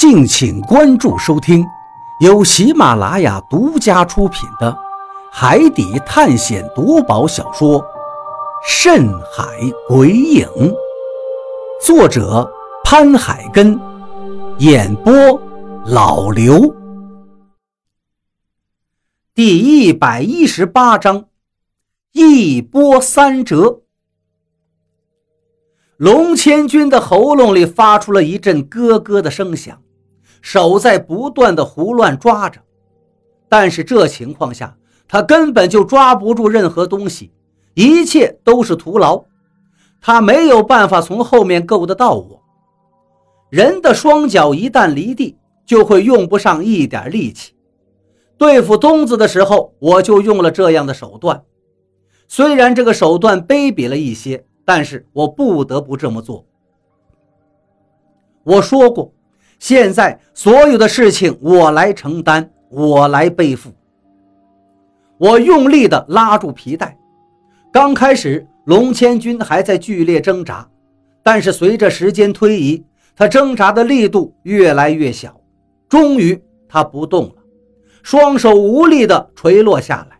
敬请关注收听，由喜马拉雅独家出品的《海底探险夺宝小说》《深海鬼影》，作者潘海根，演播老刘。第一百一十八章，一波三折。龙千军的喉咙里发出了一阵咯咯的声响。手在不断的胡乱抓着，但是这情况下，他根本就抓不住任何东西，一切都是徒劳。他没有办法从后面够得到我。人的双脚一旦离地，就会用不上一点力气。对付东子的时候，我就用了这样的手段。虽然这个手段卑鄙了一些，但是我不得不这么做。我说过。现在所有的事情我来承担，我来背负。我用力地拉住皮带。刚开始，龙千军还在剧烈挣扎，但是随着时间推移，他挣扎的力度越来越小。终于，他不动了，双手无力地垂落下来。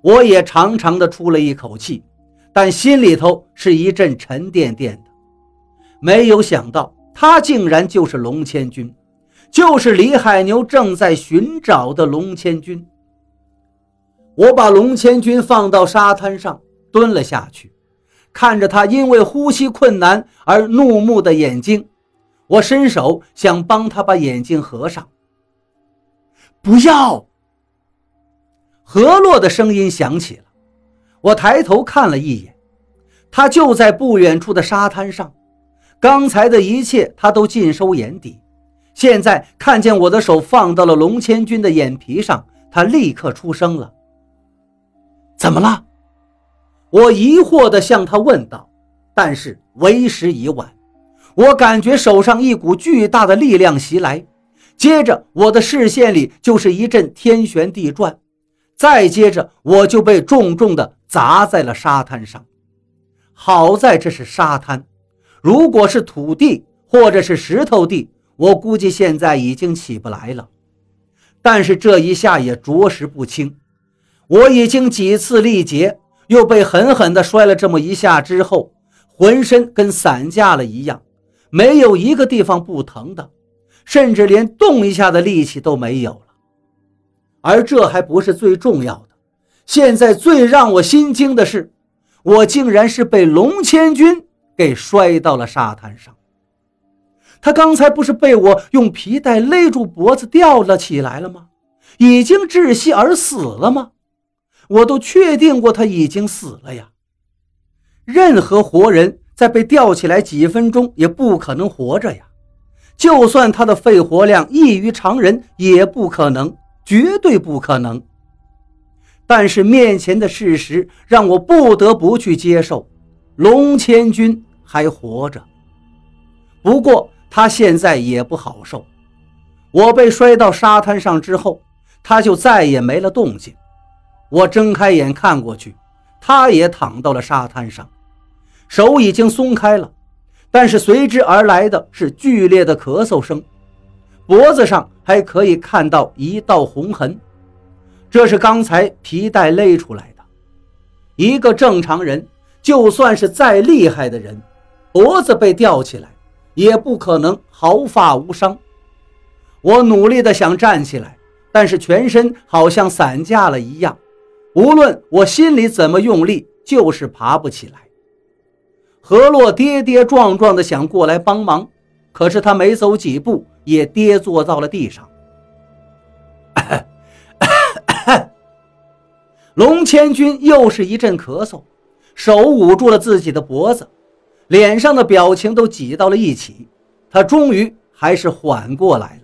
我也长长的出了一口气，但心里头是一阵沉甸甸的。没有想到。他竟然就是龙千军，就是李海牛正在寻找的龙千军。我把龙千军放到沙滩上，蹲了下去，看着他因为呼吸困难而怒目的眼睛，我伸手想帮他把眼睛合上。不要！何洛的声音响起了，我抬头看了一眼，他就在不远处的沙滩上。刚才的一切，他都尽收眼底。现在看见我的手放到了龙千军的眼皮上，他立刻出声了：“怎么了？”我疑惑地向他问道，但是为时已晚。我感觉手上一股巨大的力量袭来，接着我的视线里就是一阵天旋地转，再接着我就被重重地砸在了沙滩上。好在这是沙滩。如果是土地或者是石头地，我估计现在已经起不来了。但是这一下也着实不轻，我已经几次力竭，又被狠狠地摔了这么一下之后，浑身跟散架了一样，没有一个地方不疼的，甚至连动一下的力气都没有了。而这还不是最重要的，现在最让我心惊的是，我竟然是被龙千军。给摔到了沙滩上。他刚才不是被我用皮带勒住脖子吊了起来了吗？已经窒息而死了吗？我都确定过他已经死了呀。任何活人在被吊起来几分钟也不可能活着呀。就算他的肺活量异于常人，也不可能，绝对不可能。但是面前的事实让我不得不去接受。龙千军还活着，不过他现在也不好受。我被摔到沙滩上之后，他就再也没了动静。我睁开眼看过去，他也躺到了沙滩上，手已经松开了，但是随之而来的是剧烈的咳嗽声，脖子上还可以看到一道红痕，这是刚才皮带勒出来的。一个正常人。就算是再厉害的人，脖子被吊起来，也不可能毫发无伤。我努力的想站起来，但是全身好像散架了一样，无论我心里怎么用力，就是爬不起来。何洛跌跌撞撞的想过来帮忙，可是他没走几步，也跌坐到了地上。龙千军又是一阵咳嗽。手捂住了自己的脖子，脸上的表情都挤到了一起。他终于还是缓过来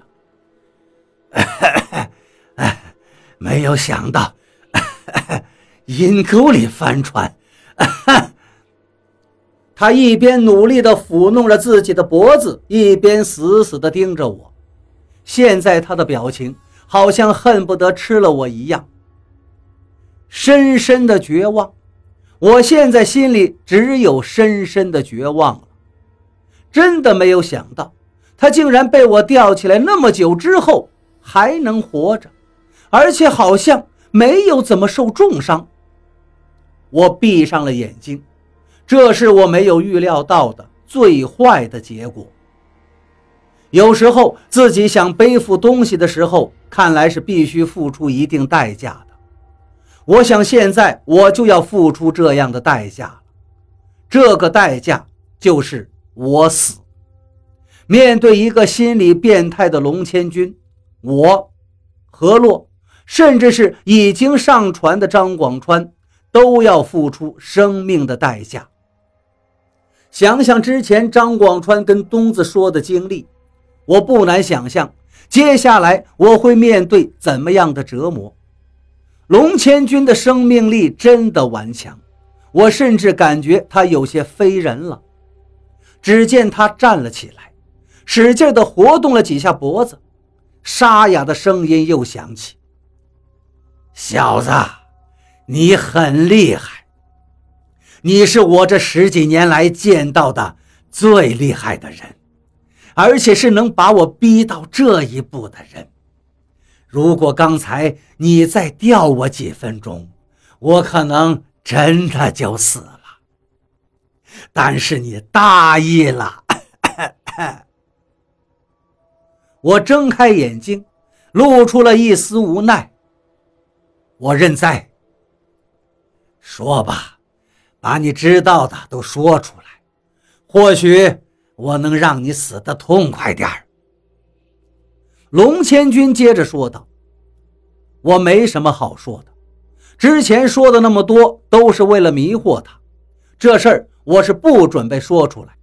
了。没有想到，阴沟里翻船。他一边努力地抚弄着自己的脖子，一边死死地盯着我。现在他的表情好像恨不得吃了我一样，深深的绝望。我现在心里只有深深的绝望了，真的没有想到，他竟然被我吊起来那么久之后还能活着，而且好像没有怎么受重伤。我闭上了眼睛，这是我没有预料到的最坏的结果。有时候自己想背负东西的时候，看来是必须付出一定代价的。我想现在我就要付出这样的代价了，这个代价就是我死。面对一个心理变态的龙千军，我、何洛，甚至是已经上船的张广川，都要付出生命的代价。想想之前张广川跟东子说的经历，我不难想象接下来我会面对怎么样的折磨。龙千军的生命力真的顽强，我甚至感觉他有些非人了。只见他站了起来。使劲地活动了几下脖子，沙哑的声音又响起：“小子，你很厉害，你是我这十几年来见到的最厉害的人，而且是能把我逼到这一步的人。如果刚才你再吊我几分钟，我可能真的就死了。但是你大意了。”我睁开眼睛，露出了一丝无奈。我认栽。说吧，把你知道的都说出来，或许我能让你死得痛快点儿。龙千军接着说道：“我没什么好说的，之前说的那么多都是为了迷惑他，这事儿我是不准备说出来。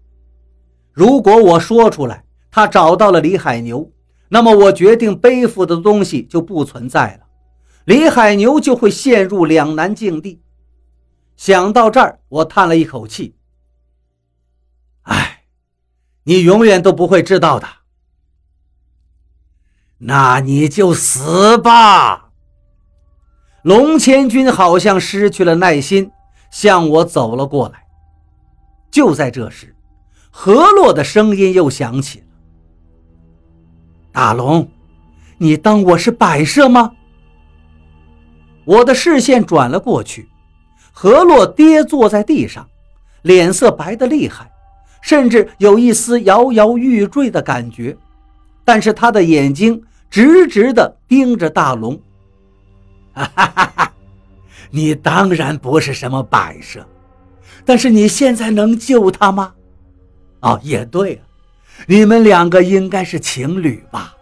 如果我说出来，他找到了李海牛，那么我决定背负的东西就不存在了，李海牛就会陷入两难境地。想到这儿，我叹了一口气：“哎，你永远都不会知道的。那你就死吧。”龙千军好像失去了耐心，向我走了过来。就在这时，何洛的声音又响起了。大龙，你当我是摆设吗？我的视线转了过去，何洛跌坐在地上，脸色白得厉害，甚至有一丝摇摇欲坠的感觉。但是他的眼睛直直地盯着大龙。哈哈哈哈！你当然不是什么摆设，但是你现在能救他吗？哦，也对啊。你们两个应该是情侣吧？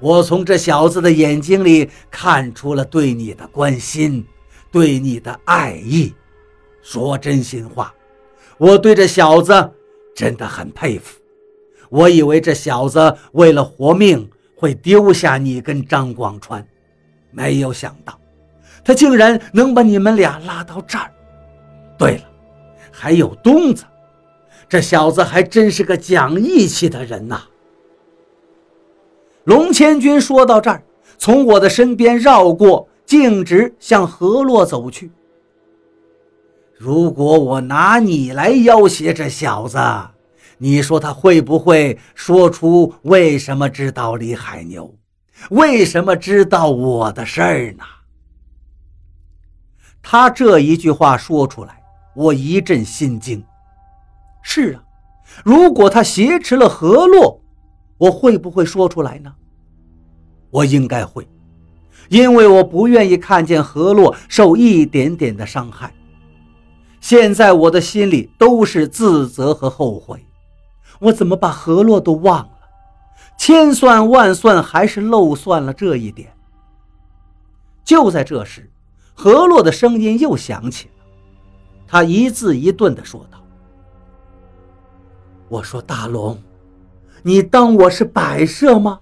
我从这小子的眼睛里看出了对你的关心，对你的爱意。说真心话，我对这小子真的很佩服。我以为这小子为了活命会丢下你跟张广川，没有想到他竟然能把你们俩拉到这儿。对了，还有东子。这小子还真是个讲义气的人呐！龙千军说到这儿，从我的身边绕过，径直向河洛走去。如果我拿你来要挟这小子，你说他会不会说出为什么知道李海牛，为什么知道我的事儿呢？他这一句话说出来，我一阵心惊。是啊，如果他挟持了何洛，我会不会说出来呢？我应该会，因为我不愿意看见何洛受一点点的伤害。现在我的心里都是自责和后悔，我怎么把何洛都忘了？千算万算，还是漏算了这一点。就在这时，何洛的声音又响起了，他一字一顿地说道。我说：“大龙，你当我是摆设吗？”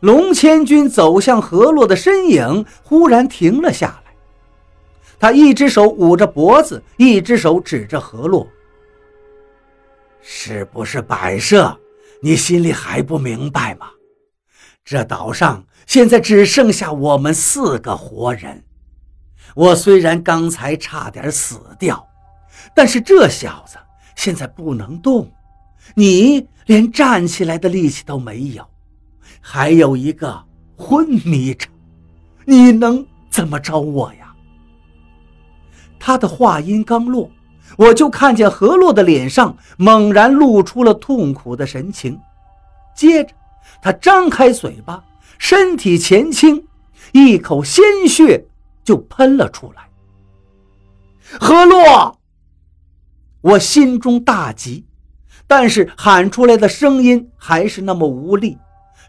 龙千军走向河洛的身影忽然停了下来，他一只手捂着脖子，一只手指着河洛：“是不是摆设？你心里还不明白吗？这岛上现在只剩下我们四个活人。我虽然刚才差点死掉，但是这小子……”现在不能动，你连站起来的力气都没有，还有一个昏迷着，你能怎么着我呀？他的话音刚落，我就看见何洛的脸上猛然露出了痛苦的神情，接着他张开嘴巴，身体前倾，一口鲜血就喷了出来。何洛，我心中大急。但是喊出来的声音还是那么无力，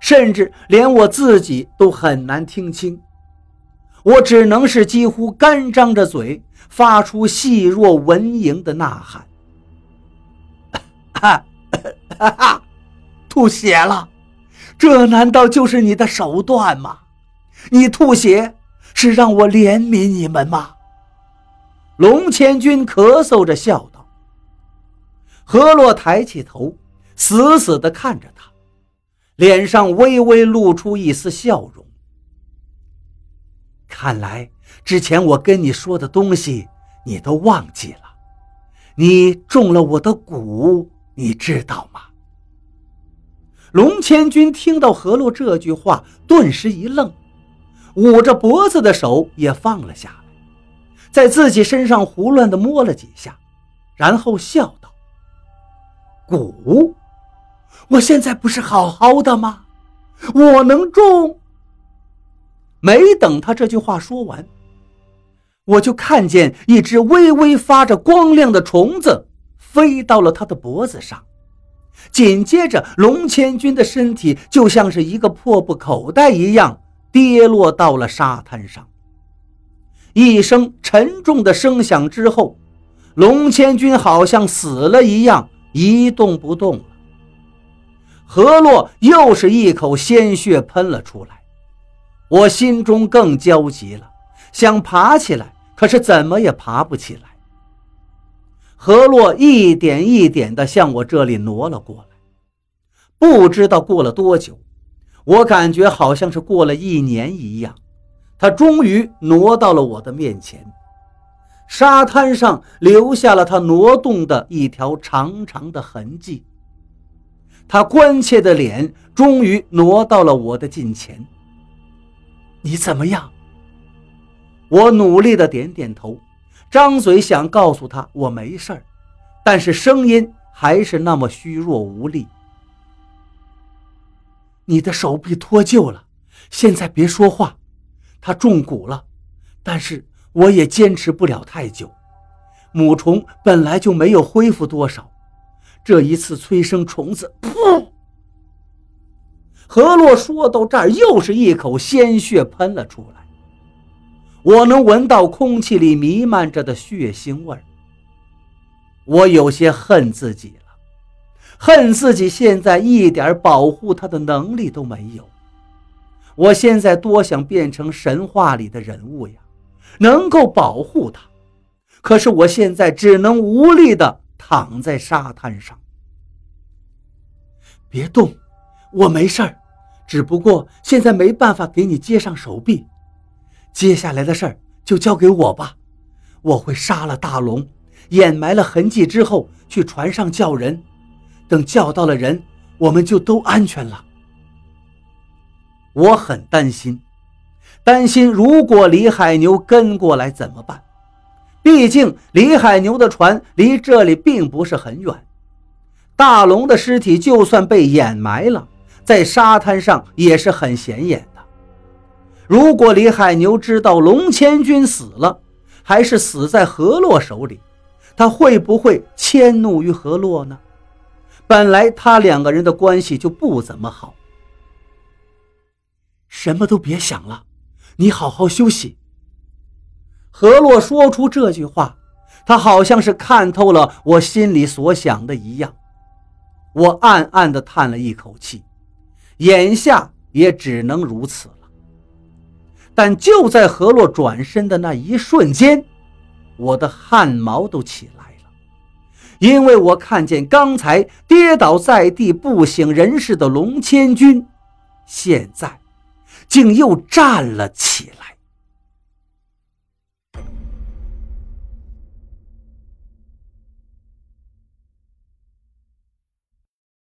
甚至连我自己都很难听清。我只能是几乎干张着嘴，发出细若蚊蝇的呐喊：“哈哈，吐血了！这难道就是你的手段吗？你吐血是让我怜悯你们吗？”龙千军咳嗽着笑道。何洛抬起头，死死地看着他，脸上微微露出一丝笑容。看来之前我跟你说的东西，你都忘记了。你中了我的蛊，你知道吗？龙千军听到何洛这句话，顿时一愣，捂着脖子的手也放了下来，在自己身上胡乱地摸了几下，然后笑道。蛊，我现在不是好好的吗？我能中？没等他这句话说完，我就看见一只微微发着光亮的虫子飞到了他的脖子上，紧接着龙千军的身体就像是一个破布口袋一样跌落到了沙滩上。一声沉重的声响之后，龙千军好像死了一样。一动不动了。何洛又是一口鲜血喷了出来，我心中更焦急了，想爬起来，可是怎么也爬不起来。何洛一点一点地向我这里挪了过来，不知道过了多久，我感觉好像是过了一年一样，他终于挪到了我的面前。沙滩上留下了他挪动的一条长长的痕迹。他关切的脸终于挪到了我的近前。你怎么样？我努力的点点头，张嘴想告诉他我没事儿，但是声音还是那么虚弱无力。你的手臂脱臼了，现在别说话。他中蛊了，但是。我也坚持不了太久，母虫本来就没有恢复多少，这一次催生虫子，噗！何洛说到这儿，又是一口鲜血喷了出来。我能闻到空气里弥漫着的血腥味儿。我有些恨自己了，恨自己现在一点保护他的能力都没有。我现在多想变成神话里的人物呀！能够保护他，可是我现在只能无力地躺在沙滩上。别动，我没事儿，只不过现在没办法给你接上手臂。接下来的事儿就交给我吧，我会杀了大龙，掩埋了痕迹之后去船上叫人，等叫到了人，我们就都安全了。我很担心。担心，如果李海牛跟过来怎么办？毕竟李海牛的船离这里并不是很远。大龙的尸体就算被掩埋了，在沙滩上也是很显眼的。如果李海牛知道龙千军死了，还是死在何洛手里，他会不会迁怒于何洛呢？本来他两个人的关系就不怎么好。什么都别想了。你好好休息。何洛说出这句话，他好像是看透了我心里所想的一样。我暗暗地叹了一口气，眼下也只能如此了。但就在何洛转身的那一瞬间，我的汗毛都起来了，因为我看见刚才跌倒在地不省人事的龙千军，现在。竟又站了起来。